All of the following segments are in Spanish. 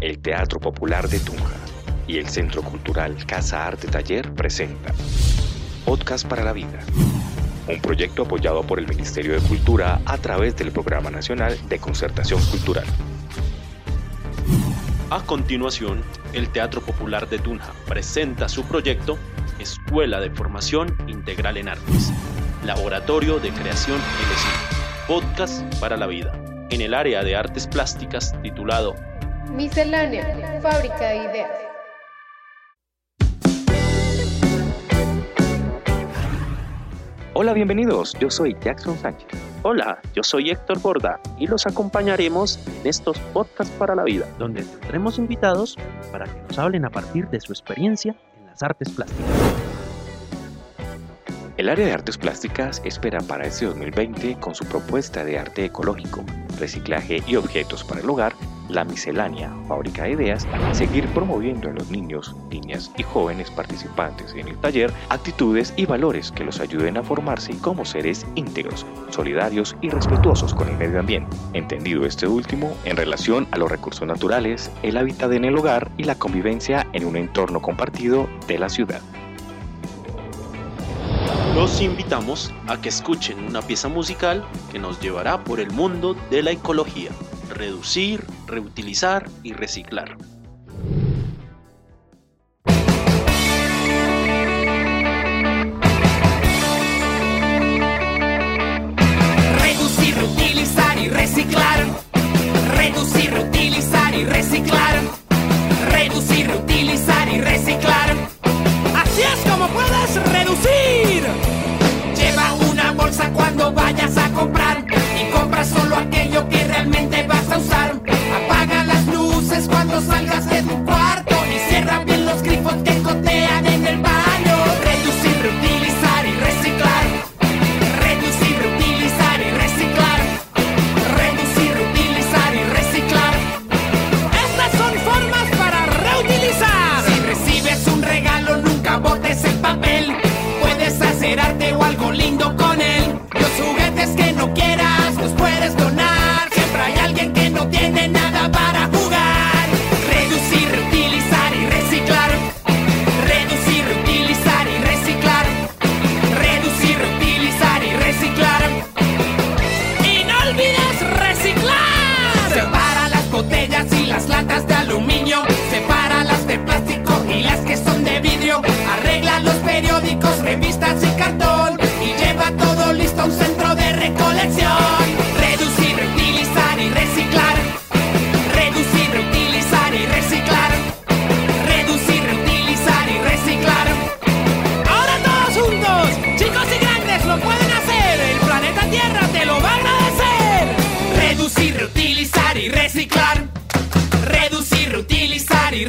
El Teatro Popular de Tunja y el Centro Cultural Casa Arte Taller presenta Podcast para la Vida, un proyecto apoyado por el Ministerio de Cultura a través del Programa Nacional de Concertación Cultural. A continuación, el Teatro Popular de Tunja presenta su proyecto Escuela de Formación Integral en Artes, Laboratorio de Creación LSI, Podcast para la Vida, en el área de artes plásticas titulado Miscelánea, fábrica de ideas. Hola, bienvenidos. Yo soy Jackson Sánchez. Hola, yo soy Héctor Borda y los acompañaremos en estos podcasts para la vida, donde tendremos invitados para que nos hablen a partir de su experiencia en las artes plásticas. El área de artes plásticas espera para este 2020, con su propuesta de arte ecológico, reciclaje y objetos para el hogar, la miscelánea Fábrica de Ideas, seguir promoviendo en los niños, niñas y jóvenes participantes en el taller actitudes y valores que los ayuden a formarse como seres íntegros, solidarios y respetuosos con el medio ambiente, entendido este último en relación a los recursos naturales, el hábitat en el hogar y la convivencia en un entorno compartido de la ciudad. Los invitamos a que escuchen una pieza musical que nos llevará por el mundo de la ecología, reducir, reutilizar y reciclar.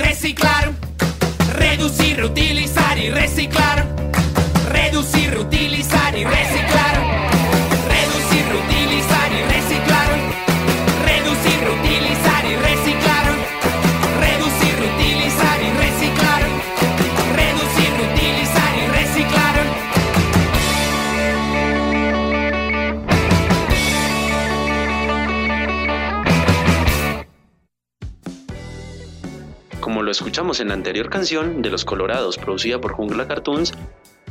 Reciclar. Reducir, reutilizar y reciclar. Reducir, reutilizar Como lo escuchamos en la anterior canción de Los Colorados, producida por Jungla Cartoons,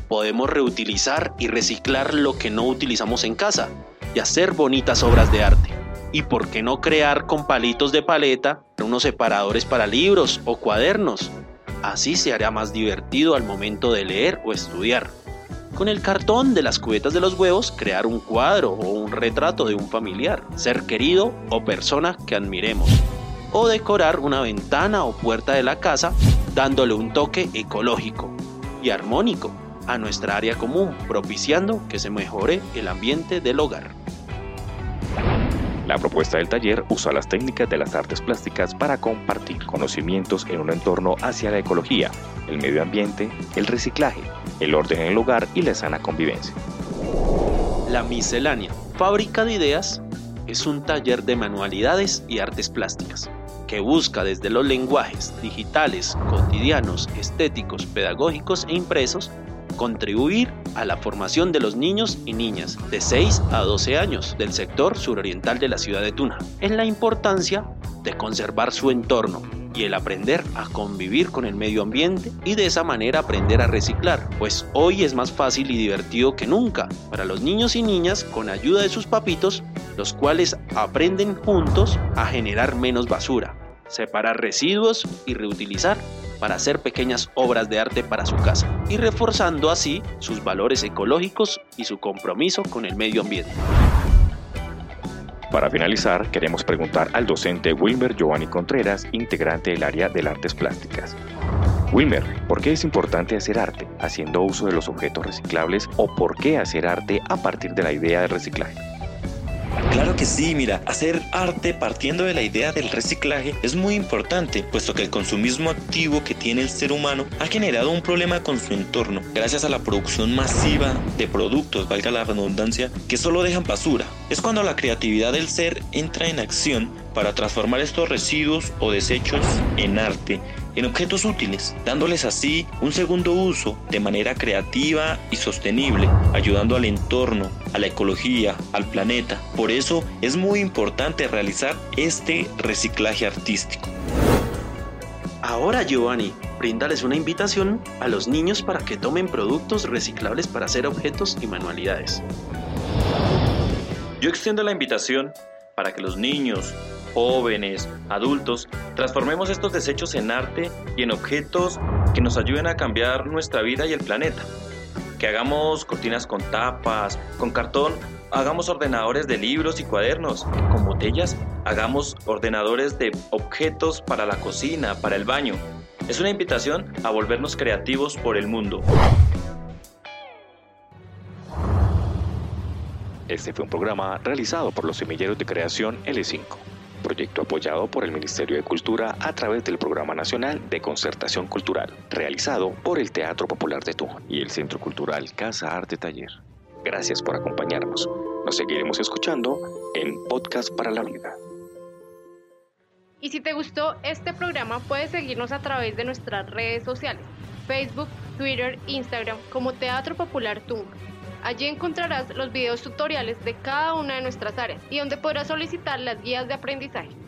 podemos reutilizar y reciclar lo que no utilizamos en casa y hacer bonitas obras de arte. Y por qué no crear con palitos de paleta unos separadores para libros o cuadernos. Así se hará más divertido al momento de leer o estudiar. Con el cartón de las cubetas de los huevos, crear un cuadro o un retrato de un familiar, ser querido o persona que admiremos. O decorar una ventana o puerta de la casa dándole un toque ecológico y armónico a nuestra área común, propiciando que se mejore el ambiente del hogar. La propuesta del taller usa las técnicas de las artes plásticas para compartir conocimientos en un entorno hacia la ecología, el medio ambiente, el reciclaje, el orden en el hogar y la sana convivencia. La miscelánea, fábrica de ideas, es un taller de manualidades y artes plásticas que busca desde los lenguajes digitales, cotidianos, estéticos, pedagógicos e impresos contribuir a la formación de los niños y niñas de 6 a 12 años del sector suroriental de la ciudad de Tuna, en la importancia de conservar su entorno y el aprender a convivir con el medio ambiente y de esa manera aprender a reciclar, pues hoy es más fácil y divertido que nunca para los niños y niñas con ayuda de sus papitos, los cuales aprenden juntos a generar menos basura, separar residuos y reutilizar para hacer pequeñas obras de arte para su casa y reforzando así sus valores ecológicos y su compromiso con el medio ambiente. Para finalizar, queremos preguntar al docente Wilmer Giovanni Contreras, integrante del área de artes plásticas. Wilmer, ¿por qué es importante hacer arte haciendo uso de los objetos reciclables o por qué hacer arte a partir de la idea de reciclaje? Claro que sí, mira, hacer arte partiendo de la idea del reciclaje es muy importante, puesto que el consumismo activo que tiene el ser humano ha generado un problema con su entorno, gracias a la producción masiva de productos, valga la redundancia, que solo dejan basura. Es cuando la creatividad del ser entra en acción para transformar estos residuos o desechos en arte en objetos útiles, dándoles así un segundo uso de manera creativa y sostenible, ayudando al entorno, a la ecología, al planeta. Por eso es muy importante realizar este reciclaje artístico. Ahora Giovanni, bríndales una invitación a los niños para que tomen productos reciclables para hacer objetos y manualidades. Yo extiendo la invitación para que los niños, jóvenes, adultos, transformemos estos desechos en arte y en objetos que nos ayuden a cambiar nuestra vida y el planeta. Que hagamos cortinas con tapas, con cartón, hagamos ordenadores de libros y cuadernos, con botellas hagamos ordenadores de objetos para la cocina, para el baño. Es una invitación a volvernos creativos por el mundo. Este fue un programa realizado por los semilleros de creación L5 proyecto apoyado por el Ministerio de Cultura a través del Programa Nacional de Concertación Cultural, realizado por el Teatro Popular de Tunja y el Centro Cultural Casa Arte Taller. Gracias por acompañarnos. Nos seguiremos escuchando en Podcast para la Vida. Y si te gustó este programa, puedes seguirnos a través de nuestras redes sociales, Facebook, Twitter, Instagram, como Teatro Popular Tunja. Allí encontrarás los videos tutoriales de cada una de nuestras áreas y donde podrás solicitar las guías de aprendizaje.